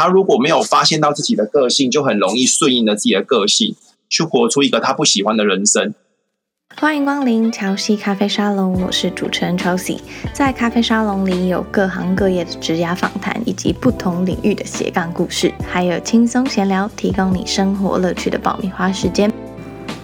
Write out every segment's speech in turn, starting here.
他如果没有发现到自己的个性，就很容易顺应了自己的个性，去活出一个他不喜欢的人生。欢迎光临乔西咖啡沙龙，我是主持人 Chelsea。在咖啡沙龙里有各行各业的职涯访谈，以及不同领域的斜杠故事，还有轻松闲聊，提供你生活乐趣的爆米花时间。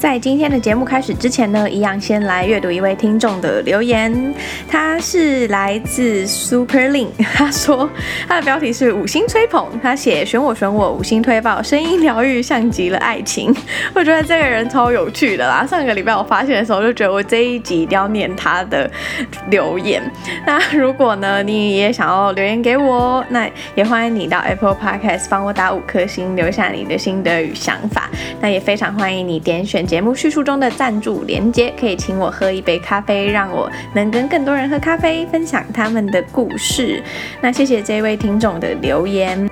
在今天的节目开始之前呢，一样先来阅读一位听众的留言。他是来自 Superlink，他说他的标题是五星吹捧，他写选我选我五星推爆，声音疗愈像极了爱情。我觉得这个人超有趣的啦。上个礼拜我发现的时候，就觉得我这一集一定要念他的留言。那如果呢，你也想要留言给我，那也欢迎你到 Apple Podcast 帮我打五颗星，留下你的心得与想法。那也非常欢迎你点选。节目叙述中的赞助连接，可以请我喝一杯咖啡，让我能跟更多人喝咖啡，分享他们的故事。那谢谢这位听众的留言。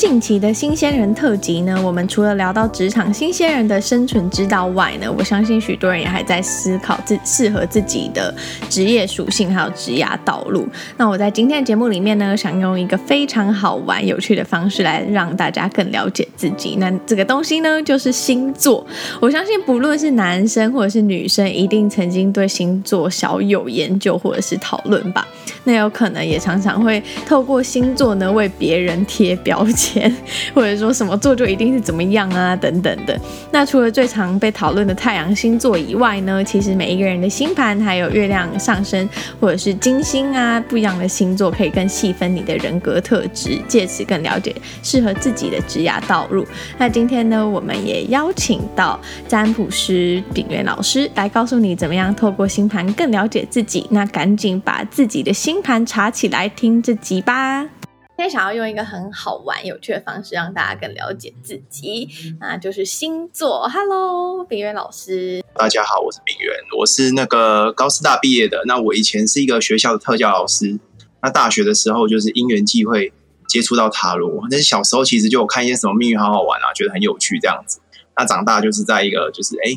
近期的新鲜人特辑呢，我们除了聊到职场新鲜人的生存之道外呢，我相信许多人也还在思考自适合自己的职业属性还有职涯道路。那我在今天的节目里面呢，想用一个非常好玩有趣的方式来让大家更了解自己。那这个东西呢，就是星座。我相信不论是男生或者是女生，一定曾经对星座小有研究或者是讨论吧。那有可能也常常会透过星座呢，为别人贴标签。或者说什么座就一定是怎么样啊等等的。那除了最常被讨论的太阳星座以外呢，其实每一个人的星盘还有月亮上升或者是金星啊，不一样的星座可以更细分你的人格特质，借此更了解适合自己的职涯道路。那今天呢，我们也邀请到占卜师秉元老师来告诉你怎么样透过星盘更了解自己。那赶紧把自己的星盘查起来，听这集吧。今天想要用一个很好玩、有趣的方式让大家更了解自己，那就是星座。Hello，秉元老师。大家好，我是秉元，我是那个高师大毕业的。那我以前是一个学校的特教老师。那大学的时候就是因缘际会接触到塔罗。但是小时候其实就有看一些什么命运好好玩啊，觉得很有趣这样子。那长大就是在一个就是哎，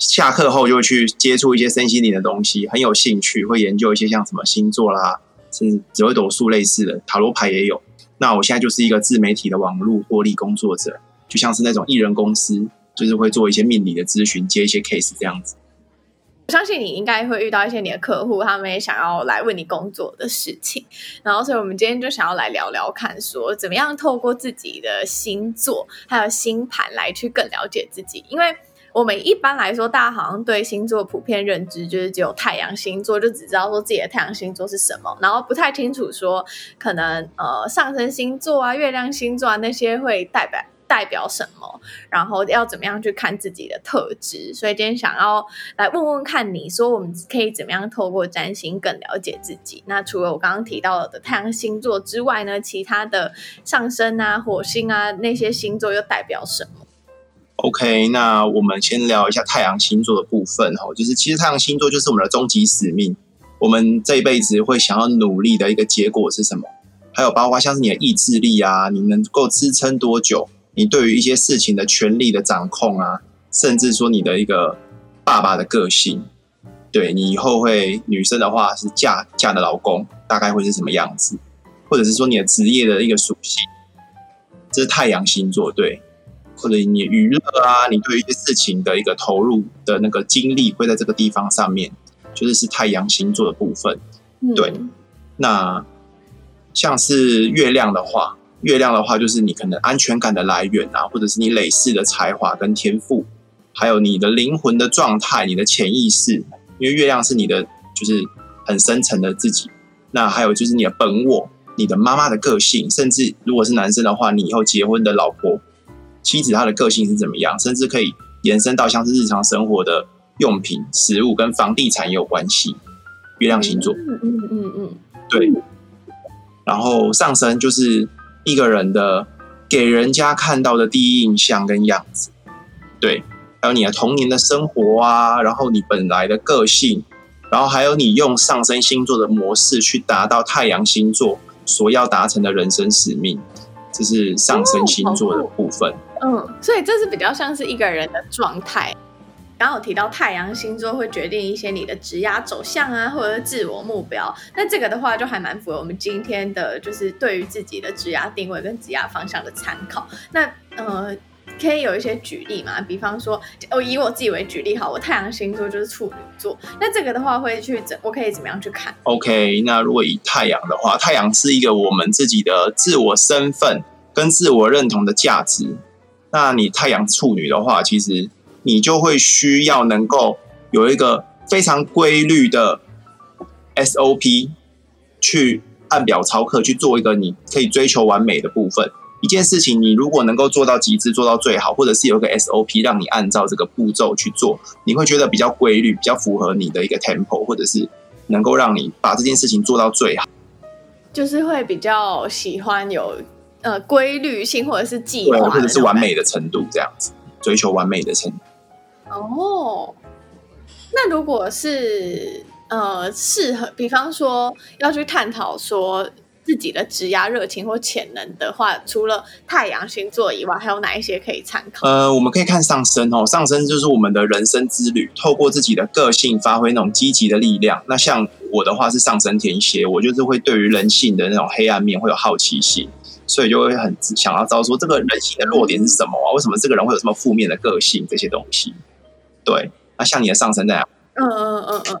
下课后就会去接触一些身心灵的东西，很有兴趣，会研究一些像什么星座啦。是紫微斗数类似的塔罗牌也有。那我现在就是一个自媒体的网络获利工作者，就像是那种艺人公司，就是会做一些命理的咨询，接一些 case 这样子。我相信你应该会遇到一些你的客户，他们也想要来为你工作的事情。然后，所以我们今天就想要来聊聊看，说怎么样透过自己的星座还有星盘来去更了解自己，因为。我们一般来说，大家好像对星座普遍认知就是只有太阳星座，就只知道说自己的太阳星座是什么，然后不太清楚说可能呃上升星座啊、月亮星座啊那些会代表代表什么，然后要怎么样去看自己的特质。所以今天想要来问问看你说，我们可以怎么样透过占星更了解自己？那除了我刚刚提到的太阳星座之外呢，其他的上升啊、火星啊那些星座又代表什么？OK，那我们先聊一下太阳星座的部分哈，就是其实太阳星座就是我们的终极使命，我们这一辈子会想要努力的一个结果是什么？还有包括像是你的意志力啊，你能够支撑多久？你对于一些事情的权力的掌控啊，甚至说你的一个爸爸的个性，对你以后会女生的话是嫁嫁的老公大概会是什么样子？或者是说你的职业的一个属性，这是太阳星座对。或者你娱乐啊，你对于一些事情的一个投入的那个精力会在这个地方上面，就是是太阳星座的部分。嗯、对，那像是月亮的话，月亮的话就是你可能安全感的来源啊，或者是你累世的才华跟天赋，还有你的灵魂的状态、你的潜意识，因为月亮是你的就是很深层的自己。那还有就是你的本我、你的妈妈的个性，甚至如果是男生的话，你以后结婚的老婆。妻子她的个性是怎么样，甚至可以延伸到像是日常生活的用品、食物跟房地产也有关系。月亮星座，嗯嗯嗯嗯，对。然后上升就是一个人的给人家看到的第一印象跟样子，对。还有你的童年的生活啊，然后你本来的个性，然后还有你用上升星座的模式去达到太阳星座所要达成的人生使命，这是上升星座的部分。嗯，所以这是比较像是一个人的状态。刚有提到太阳星座会决定一些你的职业走向啊，或者是自我目标。那这个的话就还蛮符合我们今天的，就是对于自己的职业定位跟职业方向的参考。那呃。可以有一些举例嘛？比方说，我以我自己为举例好，我太阳星座就是处女座。那这个的话会去怎？我可以怎么样去看？OK，那如果以太阳的话，太阳是一个我们自己的自我身份跟自我认同的价值。那你太阳处女的话，其实你就会需要能够有一个非常规律的 SOP，去按表操课去做一个你可以追求完美的部分。一件事情，你如果能够做到极致，做到最好，或者是有个 SOP 让你按照这个步骤去做，你会觉得比较规律，比较符合你的一个 tempo，或者是能够让你把这件事情做到最好。就是会比较喜欢有呃规律性，或者是计划，或者是完美的程度这样子，追求完美的程度。哦，那如果是呃适合，比方说要去探讨说。自己的职涯热情或潜能的话，除了太阳星座以外，还有哪一些可以参考？呃，我们可以看上升哦，上升就是我们的人生之旅，透过自己的个性发挥那种积极的力量。那像我的话是上升天蝎，我就是会对于人性的那种黑暗面会有好奇心，所以就会很想要知道说这个人性的弱点是什么啊？为什么这个人会有这么负面的个性？这些东西。对，那像你的上升在哪？嗯嗯嗯嗯。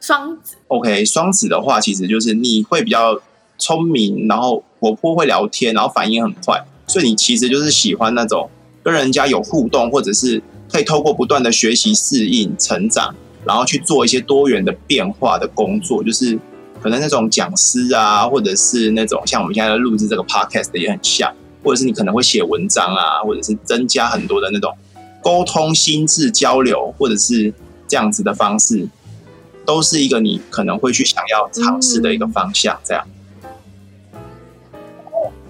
双子，OK，双子的话，其实就是你会比较聪明，然后活泼，会聊天，然后反应很快，所以你其实就是喜欢那种跟人家有互动，或者是可以透过不断的学习、适应、成长，然后去做一些多元的变化的工作，就是可能那种讲师啊，或者是那种像我们现在录制这个 Podcast 的也很像，或者是你可能会写文章啊，或者是增加很多的那种沟通、心智交流，或者是这样子的方式。都是一个你可能会去想要尝试的一个方向，这样。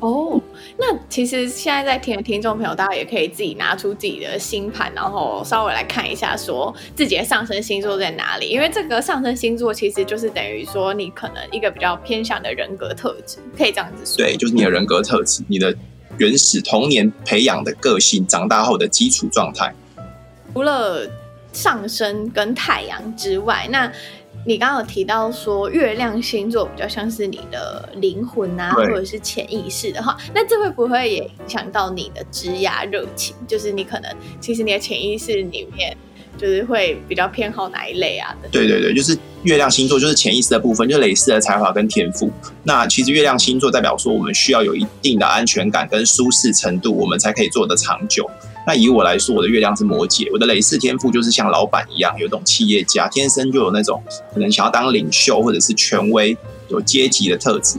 哦，那其实现在在听的听众朋友，大家也可以自己拿出自己的星盘，然后稍微来看一下，说自己的上升星座在哪里。因为这个上升星座其实就是等于说你可能一个比较偏向的人格特质，可以这样子说。对，就是你的人格特质，你的原始童年培养的个性，长大后的基础状态。除了。上升跟太阳之外，那你刚刚有提到说月亮星座比较像是你的灵魂啊，或者是潜意识的话，那这会不会也影响到你的职涯热情？就是你可能其实你的潜意识里面就是会比较偏好哪一类啊？对对对，就是月亮星座就是潜意识的部分，就是累世的才华跟天赋。那其实月亮星座代表说我们需要有一定的安全感跟舒适程度，我们才可以做得长久。那以我来说，我的月亮是摩羯，我的累世天赋就是像老板一样，有种企业家，天生就有那种可能想要当领袖或者是权威，有阶级的特质。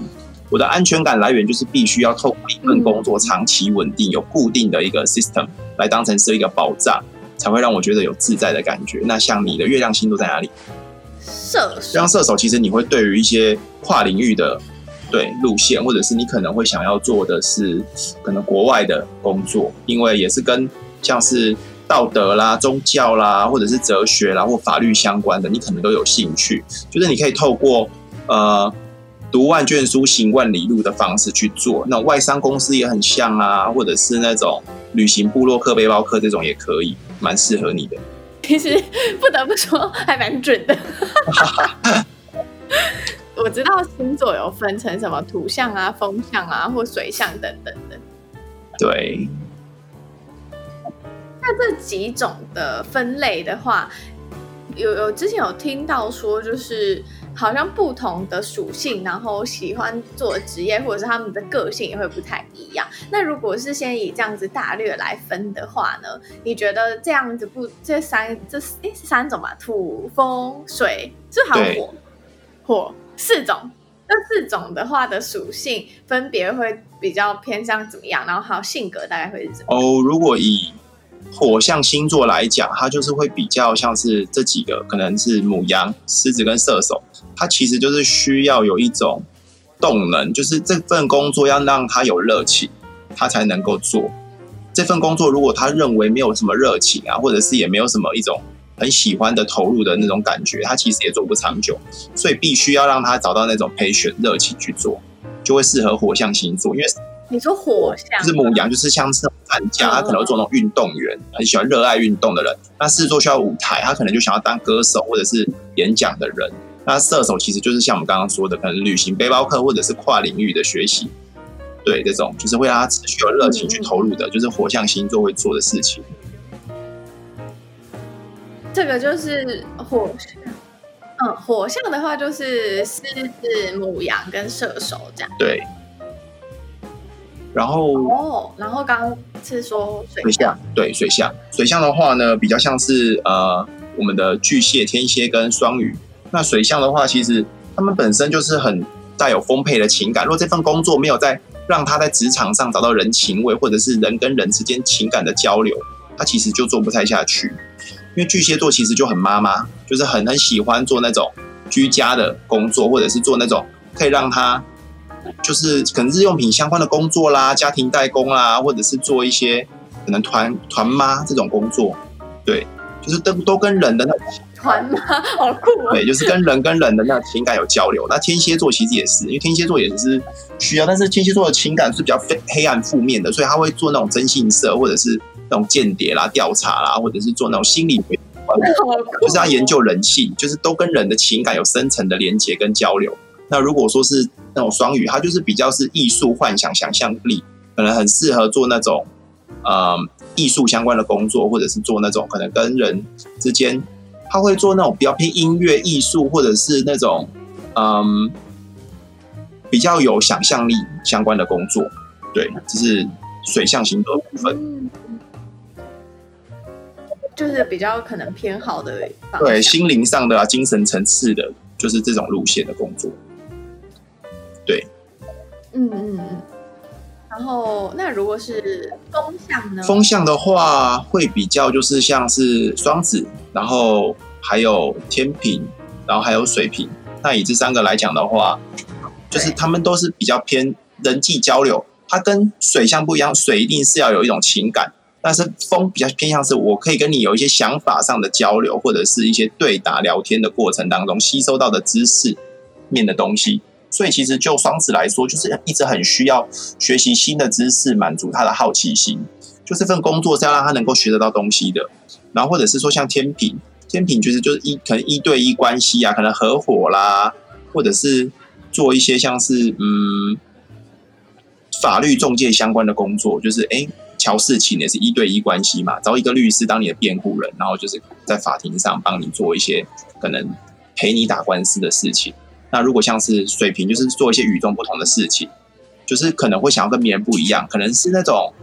我的安全感来源就是必须要透过一份工作长期稳定，有固定的一个 system 来当成是一个保障，才会让我觉得有自在的感觉。那像你的月亮星座在哪里？射手。像射手，其实你会对于一些跨领域的。对路线，或者是你可能会想要做的是可能国外的工作，因为也是跟像是道德啦、宗教啦，或者是哲学啦或法律相关的，你可能都有兴趣。就是你可以透过呃读万卷书、行万里路的方式去做。那外商公司也很像啊，或者是那种旅行部落客、背包客这种也可以，蛮适合你的。其实不得不说，还蛮准的。我知道星座有分成什么土象啊、风象啊或水象等等的。对。那这几种的分类的话，有有之前有听到说，就是好像不同的属性，然后喜欢做的职业或者是他们的个性也会不太一样。那如果是先以这样子大略来分的话呢？你觉得这样子不这三这诶是三种吧？土、风、水，这还有火？火。四种，这四种的话的属性分别会比较偏向怎么样？然后还有性格大概会是怎么样？哦，如果以火象星座来讲，它就是会比较像是这几个，可能是母羊、狮子跟射手。它其实就是需要有一种动能，就是这份工作要让他有热情，他才能够做。这份工作如果他认为没有什么热情啊，或者是也没有什么一种。很喜欢的投入的那种感觉，他其实也做不长久，所以必须要让他找到那种 passion 热情去做，就会适合火象星座。因为你说火象就是母羊，就是像是战家，他可能会做那种运动员，很喜欢热爱运动的人。那狮子座需要舞台，他可能就想要当歌手或者是演讲的人。那射手其实就是像我们刚刚说的，可能旅行背包客或者是跨领域的学习，对，这种就是会让他持续有热情去投入的，嗯、就是火象星座会做的事情。这个就是火象，嗯，火象的话就是狮子、母羊跟射手这样。对。然后哦，然后刚刚是说水象，对，水象，水象的话呢，比较像是呃我们的巨蟹、天蝎跟双鱼。那水象的话，其实他们本身就是很带有丰沛的情感。如果这份工作没有在让他在职场上找到人情味，或者是人跟人之间情感的交流，他其实就做不太下去。因为巨蟹座其实就很妈妈，就是很很喜欢做那种居家的工作，或者是做那种可以让他就是可能日用品相关的工作啦，家庭代工啦，或者是做一些可能团团妈这种工作，对，就是都都跟人的那种。团吗？好酷啊！对，就是跟人跟人的那情感有交流。那天蝎座其实也是，因为天蝎座也是需要，但是天蝎座的情感是比较非黑暗负面的，所以他会做那种征信社，或者是那种间谍啦、调查啦，或者是做那种心理学，就是要研究人性，就是都跟人的情感有深层的连接跟交流。那如果说是那种双鱼，他就是比较是艺术幻想、想象力，可能很适合做那种呃艺术相关的工作，或者是做那种可能跟人之间。他会做那种比较偏音乐艺术，或者是那种嗯比较有想象力相关的工作，对，就是水象星座的部分，嗯，就是比较可能偏好的，对，心灵上的啊，精神层次的，就是这种路线的工作，对，嗯嗯嗯。然后，那如果是风向呢？风向的话，会比较就是像是双子，然后还有天平，然后还有水瓶。那以这三个来讲的话，就是他们都是比较偏人际交流。它跟水象不一样，水一定是要有一种情感，但是风比较偏向是我可以跟你有一些想法上的交流，或者是一些对答聊天的过程当中吸收到的知识面的东西。所以其实就双子来说，就是一直很需要学习新的知识，满足他的好奇心。就这份工作是要让他能够学得到东西的。然后或者是说像天秤，天秤就是就是一可能一对一关系啊，可能合伙啦，或者是做一些像是嗯法律中介相关的工作，就是哎乔事情也是一对一关系嘛，找一个律师当你的辩护人，然后就是在法庭上帮你做一些可能陪你打官司的事情。那如果像是水瓶，就是做一些与众不同的事情，就是可能会想要跟别人不一样，可能是那种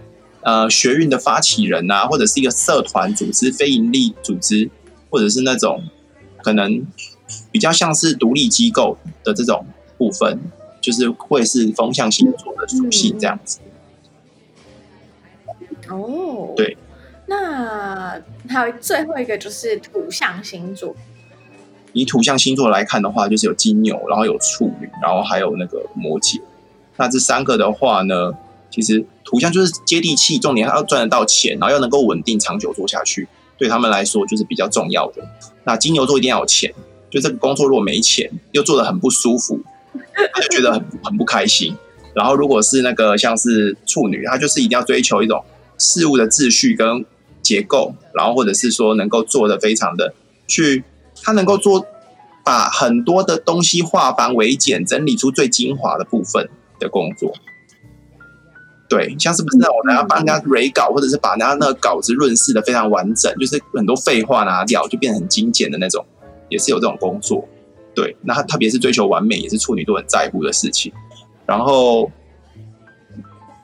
呃学运的发起人啊，或者是一个社团组织、非营利组织，或者是那种可能比较像是独立机构的这种部分，就是会是风向星座的属性这样子。哦，对，那还有最后一个就是土象星座。以土象星座来看的话，就是有金牛，然后有处女，然后还有那个摩羯。那这三个的话呢，其实土象就是接地气，重点要赚得到钱，然后要能够稳定长久做下去，对他们来说就是比较重要的。那金牛座一定要有钱，就这个工作如果没钱，又做得很不舒服，他就觉得很 很不开心。然后如果是那个像是处女，他就是一定要追求一种事物的秩序跟结构，然后或者是说能够做得非常的去。他能够做，把很多的东西化繁为简，整理出最精华的部分的工作。对，像是不是那种我要帮人家 re 稿，或者是把人家那个稿子润饰的非常完整，就是很多废话拿掉，就变得很精简的那种，也是有这种工作。对，那他特别是追求完美，也是处女都很在乎的事情。然后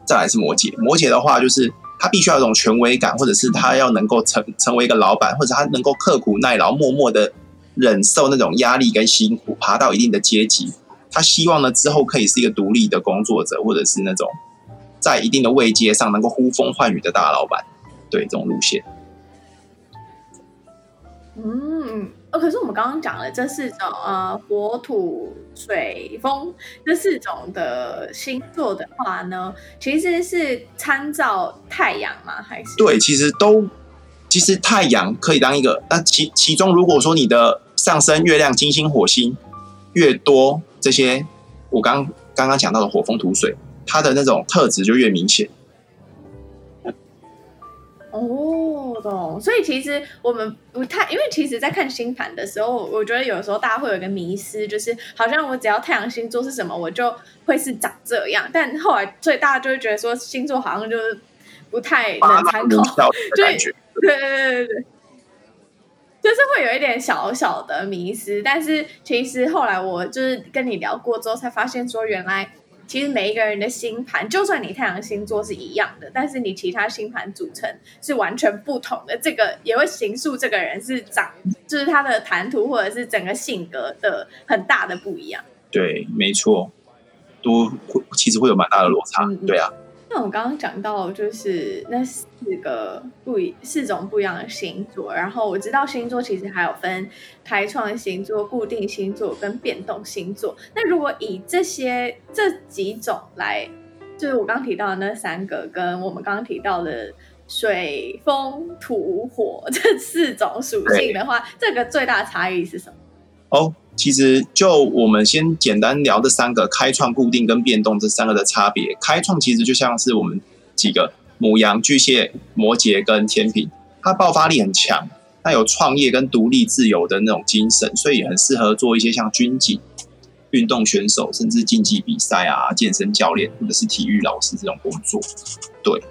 再来是摩羯，摩羯的话就是。他必须要有一种权威感，或者是他要能够成成为一个老板，或者他能够刻苦耐劳，默默的忍受那种压力跟辛苦，爬到一定的阶级。他希望呢之后可以是一个独立的工作者，或者是那种在一定的位阶上能够呼风唤雨的大老板。对，这种路线。嗯。哦，可是我们刚刚讲了这四种呃火土水风这四种的星座的话呢，其实是参照太阳吗？还是对，其实都其实太阳可以当一个，那其其中如果说你的上升月亮金星火星越多，这些我刚刚刚讲到的火风土水，它的那种特质就越明显。哦，懂。所以其实我们不太，因为其实，在看星盘的时候，我觉得有时候大家会有一个迷失，就是好像我只要太阳星座是什么，我就会是长这样。但后来，所以大家就会觉得说，星座好像就是不太能参考，就对对对对对，就是会有一点小小的迷失。但是其实后来，我就是跟你聊过之后，才发现说，原来。其实每一个人的星盘，就算你太阳星座是一样的，但是你其他星盘组成是完全不同的。这个也会形塑这个人是长，就是他的谈吐或者是整个性格的很大的不一样。对，没错，都会其实会有蛮大的落差。嗯、对啊。那我刚刚讲到，就是那四个不一四种不一样的星座，然后我知道星座其实还有分开创星座、固定星座跟变动星座。那如果以这些这几种来，就是我刚提到的那三个，跟我们刚刚提到的水、风、土、火 这四种属性的话，这个最大的差异是什么？哦。其实，就我们先简单聊这三个开创、固定跟变动这三个的差别。开创其实就像是我们几个母羊、巨蟹、摩羯跟天秤，它爆发力很强，它有创业跟独立自由的那种精神，所以也很适合做一些像军警、运动选手，甚至竞技比赛啊、健身教练或者是体育老师这种工作。对。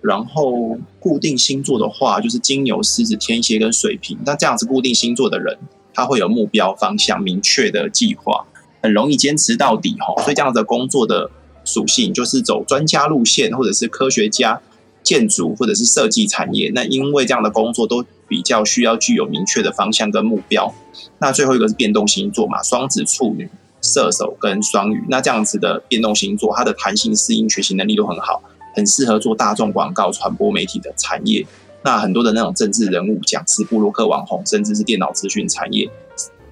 然后固定星座的话，就是金牛、狮子、天蝎跟水瓶。那这样子固定星座的人。他会有目标方向明确的计划，很容易坚持到底哈。所以这样的工作的属性就是走专家路线，或者是科学家、建筑或者是设计产业。那因为这样的工作都比较需要具有明确的方向跟目标。那最后一个是变动星座嘛，双子、处女、射手跟双鱼。那这样子的变动星座，它的弹性、适应、学习能力都很好，很适合做大众广告、传播媒体的产业。那很多的那种政治人物、讲师、布洛克网红，甚至是电脑资讯产业，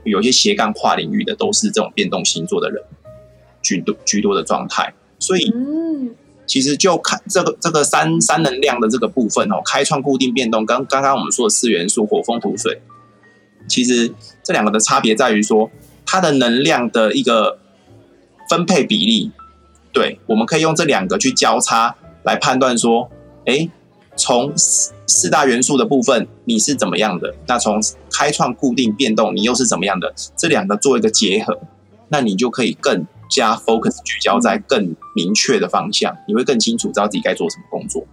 有一些斜杠跨领域的，都是这种变动星座的人居多居多的状态。所以，其实就看这个这个三三能量的这个部分哦，开创、固定、变动，跟刚刚我们说的四元素火、风、土、水，其实这两个的差别在于说，它的能量的一个分配比例。对，我们可以用这两个去交叉来判断说，哎，从。四大元素的部分，你是怎么样的？那从开创、固定、变动，你又是怎么样的？这两个做一个结合，那你就可以更加 focus 聚焦在更明确的方向，你会更清楚知道自己该做什么工作。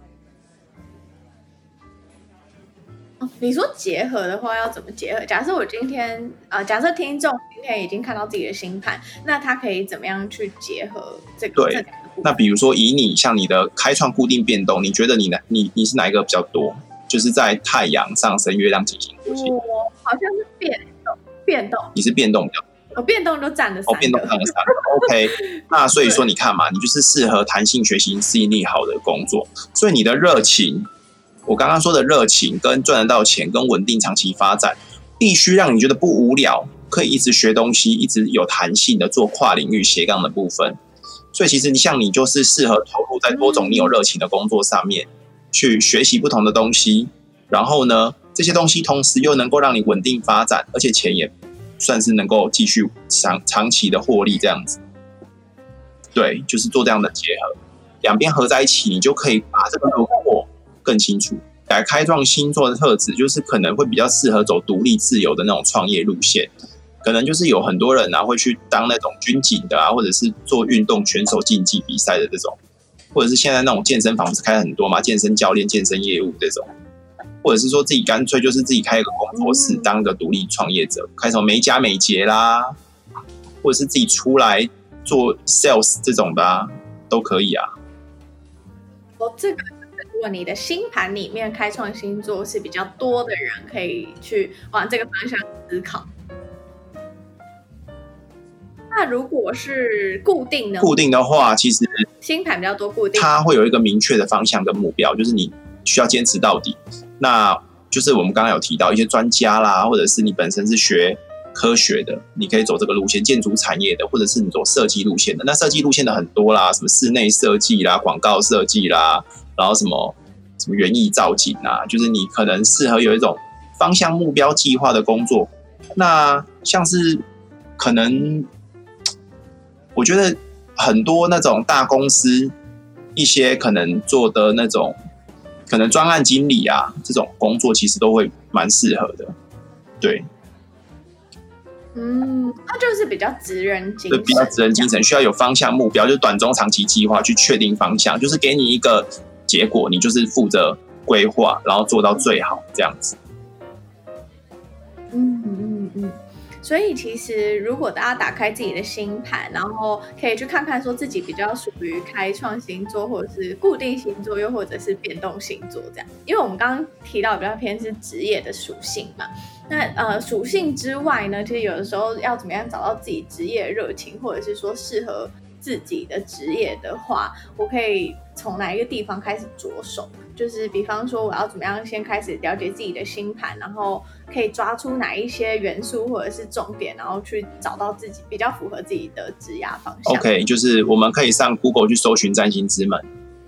你说结合的话，要怎么结合？假设我今天啊、呃，假设听众今天已经看到自己的星盘，那他可以怎么样去结合这个？对。那比如说，以你像你的开创、固定、变动，你觉得你哪你你是哪一个比较多？就是在太阳上升、月亮进行。我好像是变动，变动。你是变动比较多，我变动都占了三。哦，变动占了三个。OK，那所以说你看嘛，你就是适合弹性学习、适应力好的工作。所以你的热情，我刚刚说的热情跟赚得到钱、跟稳定长期发展，必须让你觉得不无聊，可以一直学东西，一直有弹性的做跨领域斜杠的部分。所以其实你像你就是适合投入在多种你有热情的工作上面，去学习不同的东西，然后呢，这些东西同时又能够让你稳定发展，而且钱也算是能够继续长长期的获利这样子。对，就是做这样的结合，两边合在一起，你就可以把这个轮廓更清楚。来开创星座的特质，就是可能会比较适合走独立自由的那种创业路线。可能就是有很多人啊，会去当那种军警的啊，或者是做运动选手竞技比赛的这种，或者是现在那种健身房不是开很多嘛，健身教练、健身业务这种，或者是说自己干脆就是自己开一个工作室，当个独立创业者，开什么美甲美睫啦，或者是自己出来做 sales 这种的啊，都可以啊。哦，这个如果你的星盘里面开创星座是比较多的人，可以去往这个方向思考。那如果是固定的，固定的话，其实星盘比较多固定，它会有一个明确的方向跟目标，就是你需要坚持到底。那就是我们刚刚有提到一些专家啦，或者是你本身是学科学的，你可以走这个路线；建筑产业的，或者是你走设计路线的。那设计路线的很多啦，什么室内设计啦、广告设计啦，然后什么什么园艺造景啊，就是你可能适合有一种方向、目标、计划的工作。那像是可能。我觉得很多那种大公司，一些可能做的那种，可能专案经理啊，这种工作其实都会蛮适合的。对，嗯，他就是比较职人精神，对，比较职人精神，需要有方向目标，就是短中长期计划去确定方向，就是给你一个结果，你就是负责规划，然后做到最好这样子。嗯嗯嗯。所以其实，如果大家打开自己的星盘，然后可以去看看，说自己比较属于开创星座，或者是固定星座，又或者是变动星座这样。因为我们刚刚提到比较偏是职业的属性嘛，那呃属性之外呢，其实有的时候要怎么样找到自己职业热情，或者是说适合自己的职业的话，我可以从哪一个地方开始着手？就是比方说，我要怎么样先开始了解自己的星盘，然后可以抓出哪一些元素或者是重点，然后去找到自己比较符合自己的职业方向。OK，就是我们可以上 Google 去搜寻占星之门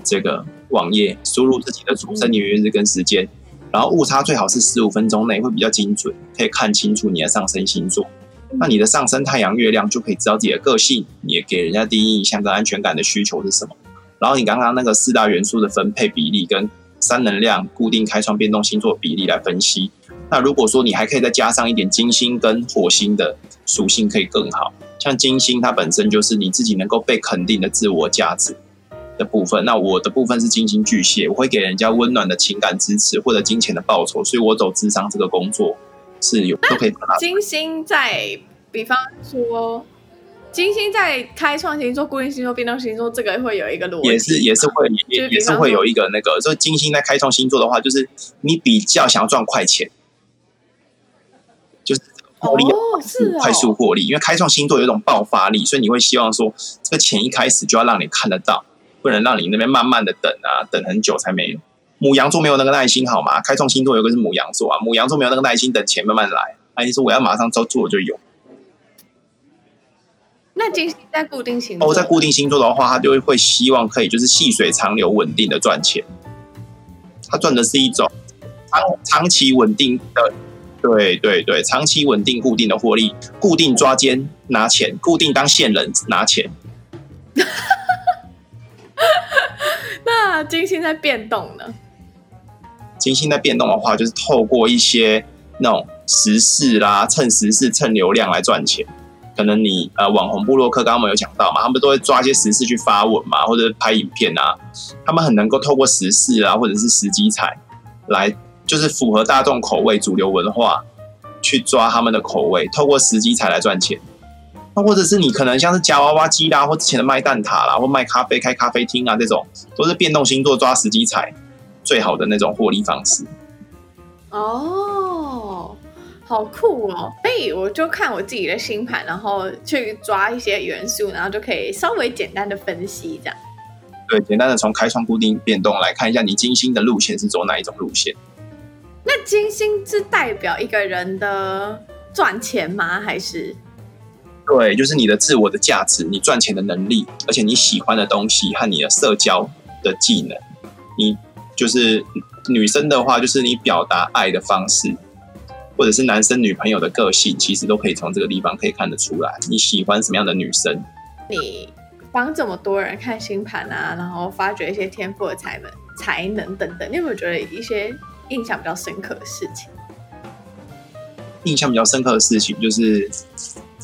这个网页，输入自己的出生年月日跟时间，嗯、然后误差最好是十五分钟内会比较精准，可以看清楚你的上升星座。那你的上升太阳月亮就可以知道自己的个性，你也给人家第一印象跟安全感的需求是什么。然后你刚刚那个四大元素的分配比例跟三能量固定开创变动星座比例来分析。那如果说你还可以再加上一点金星跟火星的属性，可以更好。像金星它本身就是你自己能够被肯定的自我价值的部分。那我的部分是金星巨蟹，我会给人家温暖的情感支持或者金钱的报酬，所以我走智商这个工作。是有都可以。金星在，比方说，金星在开创星座、固定星座、变动星座，这个会有一个逻辑，也是也是会也也是会有一个那个。所以金星在开创星座的话，就是你比较想要赚快钱，就是获利哦，是快速获利，因为开创星座有一种爆发力，所以你会希望说，这个钱一开始就要让你看得到，不能让你那边慢慢的等啊，等很久才没有。母羊座没有那个耐心，好吗？开创星座有个是母羊座啊，母羊座没有那个耐心，等钱慢慢来。阿姨说我要马上做做就有。那金星在固定星座，哦，在固定星座的话，他就会希望可以就是细水长流、稳定的赚钱。他赚的是一种长长期稳定的，对对对，长期稳定固定的获利，固定抓奸拿钱，固定当线人拿钱。那金星在变动呢？金星在变动的话，就是透过一些那种时事啦，蹭时事、蹭流量来赚钱。可能你呃，网红部落客刚刚我们有讲到嘛，他们都会抓一些时事去发文嘛，或者拍影片啊。他们很能够透过时事啊，或者是时机彩来，就是符合大众口味、主流文化去抓他们的口味，透过时机彩来赚钱。那或者是你可能像是夹娃娃机啦，或之前的卖蛋挞啦，或卖咖啡、开咖啡厅啊，这种都是变动星座抓时机彩最好的那种获利方式。哦，好酷哦！所以我就看我自己的星盘，然后去抓一些元素，然后就可以稍微简单的分析这样。对，简单的从开创、固定、变动来看一下，你金星的路线是走哪一种路线？那金星是代表一个人的赚钱吗？还是？对，就是你的自我的价值，你赚钱的能力，而且你喜欢的东西和你的社交的技能，你就是女生的话，就是你表达爱的方式，或者是男生女朋友的个性，其实都可以从这个地方可以看得出来，你喜欢什么样的女生。你帮这么多人看星盘啊，然后发掘一些天赋的才能、才能等等，你有没有觉得一些印象比较深刻的事情？印象比较深刻的事情就是。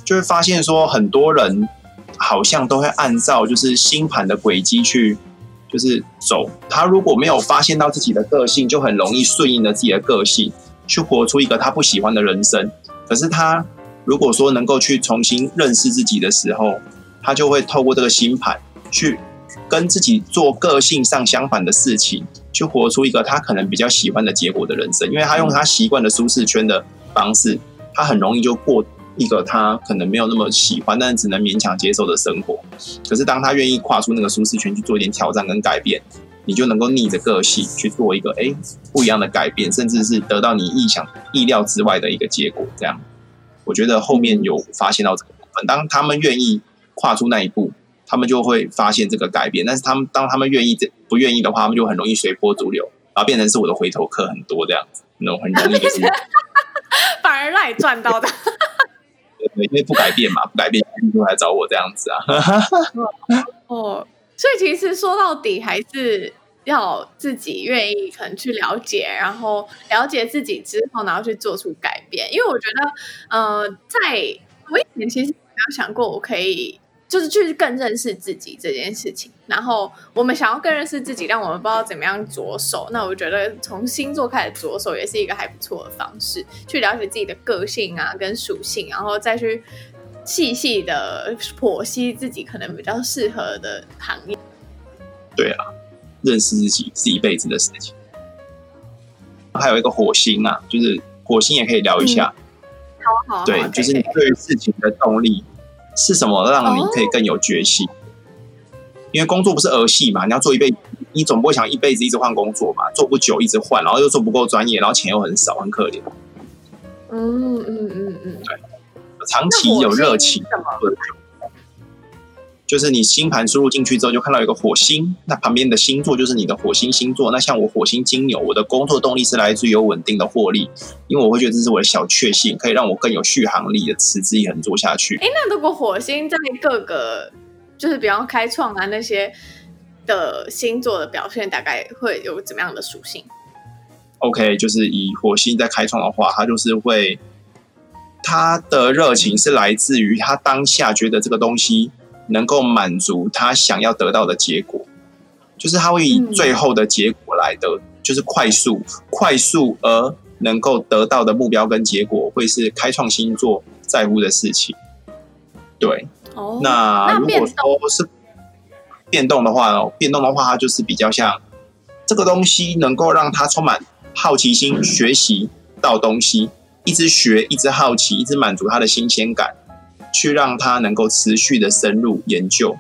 就会发现说，很多人好像都会按照就是星盘的轨迹去，就是走。他如果没有发现到自己的个性，就很容易顺应了自己的个性，去活出一个他不喜欢的人生。可是他如果说能够去重新认识自己的时候，他就会透过这个星盘去跟自己做个性上相反的事情，去活出一个他可能比较喜欢的结果的人生。因为他用他习惯的舒适圈的方式，他很容易就过。一个他可能没有那么喜欢，但是只能勉强接受的生活。可是当他愿意跨出那个舒适圈去做一点挑战跟改变，你就能够逆着个性去做一个哎不一样的改变，甚至是得到你意想意料之外的一个结果。这样，我觉得后面有发现到这个部分。当他们愿意跨出那一步，他们就会发现这个改变。但是他们当他们愿意这不愿意的话，他们就很容易随波逐流，然后变成是我的回头客很多这样子，那种很容易就是反而让你赚到的。因为不改变嘛，不改变就来找我这样子啊。哦，所以其实说到底还是要自己愿意可能去了解，然后了解自己之后，然后去做出改变。因为我觉得，呃，在我以前其实没有想过我可以。就是去更认识自己这件事情，然后我们想要更认识自己，但我们不知道怎么样着手。那我觉得从星座开始着手也是一个还不错的方式，去了解自己的个性啊跟属性，然后再去细细的剖析自己可能比较适合的行业。对啊，认识自己是一辈子的事情。还有一个火星啊，就是火星也可以聊一下。嗯、好好，对，就是你对于事情的动力。是什么让你可以更有决心？哦、因为工作不是儿戏嘛，你要做一辈子，你总不会想一辈子一直换工作嘛，做不久一直换，然后又做不够专业，然后钱又很少，很可怜。嗯嗯嗯嗯，对，长期有热情。就是你星盘输入进去之后，就看到一个火星，那旁边的星座就是你的火星星座。那像我火星金牛，我的工作动力是来自于有稳定的获利，因为我会觉得这是我的小确幸，可以让我更有续航力的持之以恒做下去。哎，那如果火星在各个，就是比方开创啊那些的星座的表现，大概会有怎么样的属性？OK，就是以火星在开创的话，它就是会，他的热情是来自于他当下觉得这个东西。能够满足他想要得到的结果，就是他会以最后的结果来的，嗯、就是快速、快速而能够得到的目标跟结果，会是开创星座在乎的事情。对，哦，那如果说是变动的话呢，变动的话，它就是比较像这个东西能够让他充满好奇心，学习到东西，一直学，一直好奇，一直满足他的新鲜感。去让他能够持续的深入研究，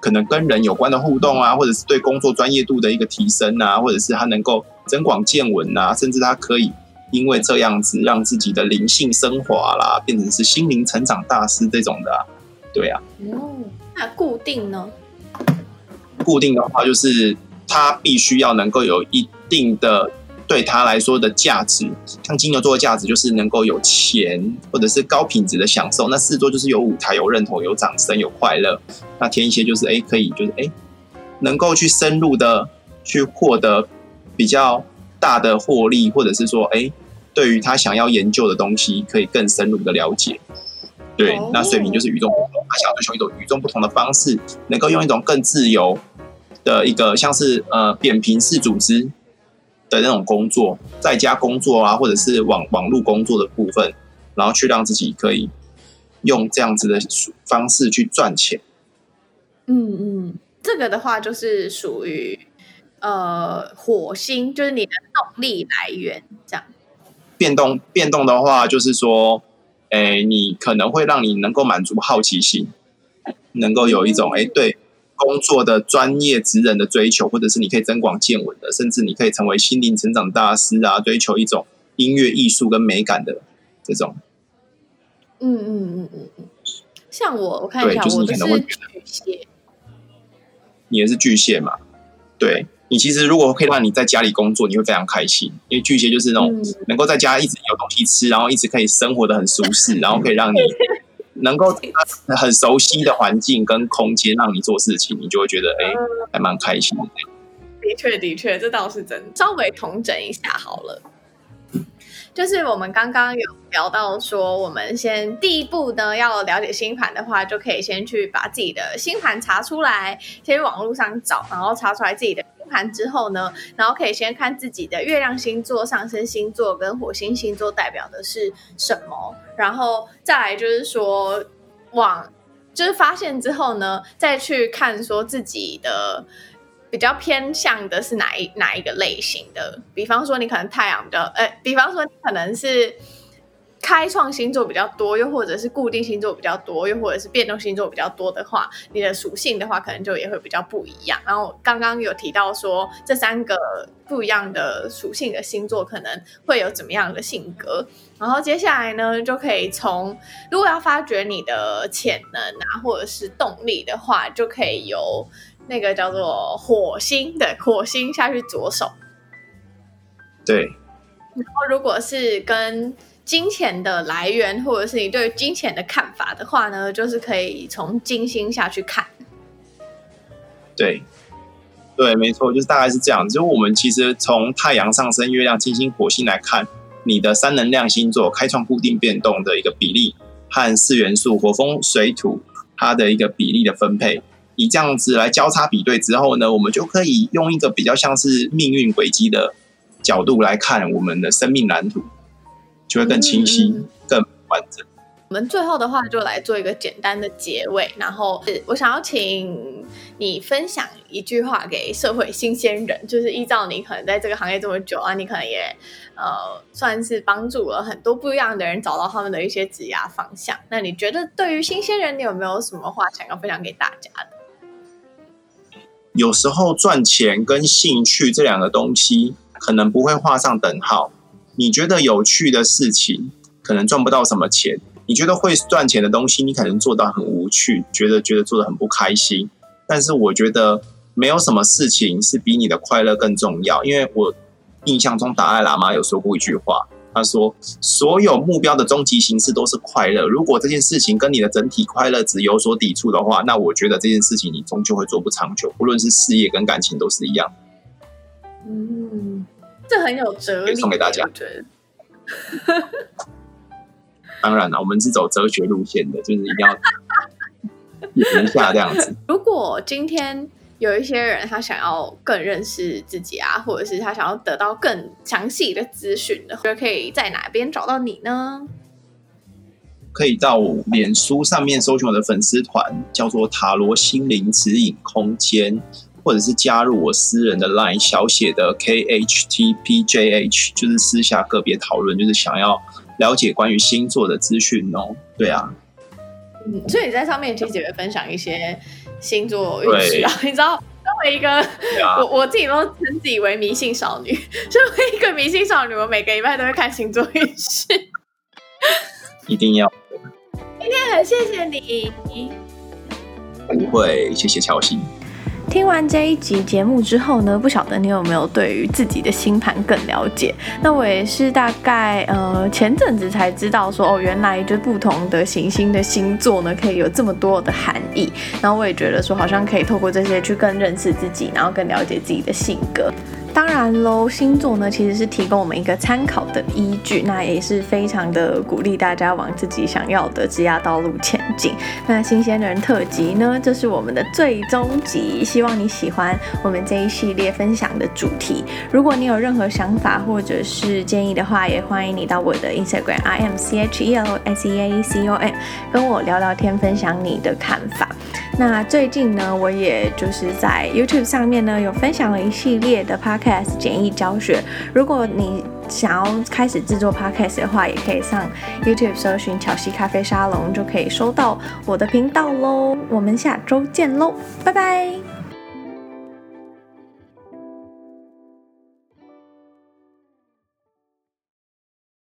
可能跟人有关的互动啊，或者是对工作专业度的一个提升啊，或者是他能够增广见闻啊，甚至他可以因为这样子让自己的灵性升华啦，变成是心灵成长大师这种的啊，对啊。哦，那固定呢？固定的话就是他必须要能够有一定的。对他来说的价值，像金牛座的价值就是能够有钱，或者是高品质的享受。那狮子座就是有舞台、有认同、有掌声、有快乐。那天蝎就是哎，可以就是哎，能够去深入的去获得比较大的获利，或者是说哎，对于他想要研究的东西，可以更深入的了解。对，那水瓶就是与众不同，他想要追求一种与众不同的方式，能够用一种更自由的一个，像是呃扁平式组织。的那种工作，在家工作啊，或者是网网络工作的部分，然后去让自己可以用这样子的方式去赚钱。嗯嗯，这个的话就是属于呃火星，就是你的动力来源这样。变动变动的话，就是说，哎，你可能会让你能够满足好奇心，能够有一种哎对。工作的专业职人的追求，或者是你可以增广见闻的，甚至你可以成为心灵成长大师啊，追求一种音乐艺术跟美感的这种。嗯嗯嗯嗯嗯，像我我看一下，就是你可能会觉得巨蟹，你也是巨蟹嘛？对，你其实如果可以让你在家里工作，你会非常开心，因为巨蟹就是那种能够在家一直有东西吃，然后一直可以生活的很舒适，然后可以让你。能够很熟悉的环境跟空间让你做事情，你就会觉得哎、欸，还蛮开心的。的确，的确，这倒是真的。稍微统整一下好了，就是我们刚刚有聊到说，我们先第一步呢，要了解星盘的话，就可以先去把自己的星盘查出来，先去网络上找，然后查出来自己的星。盘之后呢，然后可以先看自己的月亮星座、上升星座跟火星星座代表的是什么，然后再来就是说往就是发现之后呢，再去看说自己的比较偏向的是哪一哪一个类型的，比方说你可能太阳比较，哎，比方说你可能是。开创星座比较多，又或者是固定星座比较多，又或者是变动星座比较多的话，你的属性的话，可能就也会比较不一样。然后刚刚有提到说，这三个不一样的属性的星座可能会有怎么样的性格。然后接下来呢，就可以从如果要发掘你的潜能啊，或者是动力的话，就可以由那个叫做火星的火星下去左手。对。然后如果是跟金钱的来源，或者是你对金钱的看法的话呢，就是可以从金星下去看。对，对，没错，就是大概是这样。就是我们其实从太阳、上升、月亮、金星、火星来看，你的三能量星座开创固定变动的一个比例，和四元素火、风、水、土它的一个比例的分配，以这样子来交叉比对之后呢，我们就可以用一个比较像是命运轨迹的角度来看我们的生命蓝图。就会更清晰、嗯、更完整。我们最后的话就来做一个简单的结尾，然后我想要请你分享一句话给社会新鲜人，就是依照你可能在这个行业这么久啊，你可能也呃算是帮助了很多不一样的人找到他们的一些职业方向。那你觉得对于新鲜人，你有没有什么话想要分享给大家的？有时候赚钱跟兴趣这两个东西可能不会画上等号。你觉得有趣的事情，可能赚不到什么钱；你觉得会赚钱的东西，你可能做到很无趣，觉得觉得做的很不开心。但是我觉得没有什么事情是比你的快乐更重要，因为我印象中达赖喇嘛有说过一句话，他说：“所有目标的终极形式都是快乐。如果这件事情跟你的整体快乐值有所抵触的话，那我觉得这件事情你终究会做不长久，不论是事业跟感情都是一样。”嗯。这很有哲理，送给大家。当然了，我们是走哲学路线的，就是一定要演一下这样子。如果今天有一些人他想要更认识自己啊，或者是他想要得到更详细的资讯的话，可以在哪边找到你呢？可以到脸书上面搜寻我的粉丝团，叫做塔罗心灵指引空间。或者是加入我私人的 LINE 小写的 KHTPJH，就是私下个别讨论，就是想要了解关于星座的资讯哦。对啊，嗯，所以你在上面其实也会分享一些星座运势啊。你知道，作为一个、啊、我我自己都称自己为迷信少女，作为一个迷信少女，我每个礼拜都会看星座运势，一定要。今天很谢谢你，不会，谢谢乔西。听完这一集节目之后呢，不晓得你有没有对于自己的星盘更了解？那我也是大概呃前阵子才知道说哦，原来就不同的行星的星座呢，可以有这么多的含义。然后我也觉得说，好像可以透过这些去更认识自己，然后更了解自己的性格。当然喽，星座呢其实是提供我们一个参考的依据，那也是非常的鼓励大家往自己想要的职业道路前进。那新鲜人特辑呢，这是我们的最终集，希望你喜欢我们这一系列分享的主题。如果你有任何想法或者是建议的话，也欢迎你到我的 Instagram I M C H E L S E A C O M 跟我聊聊天，分享你的看法。那最近呢，我也就是在 YouTube 上面呢，有分享了一系列的 Podcast 简易教学。如果你想要开始制作 Podcast 的话，也可以上 YouTube 搜寻巧西咖啡沙龙，就可以收到我的频道喽。我们下周见喽，拜拜。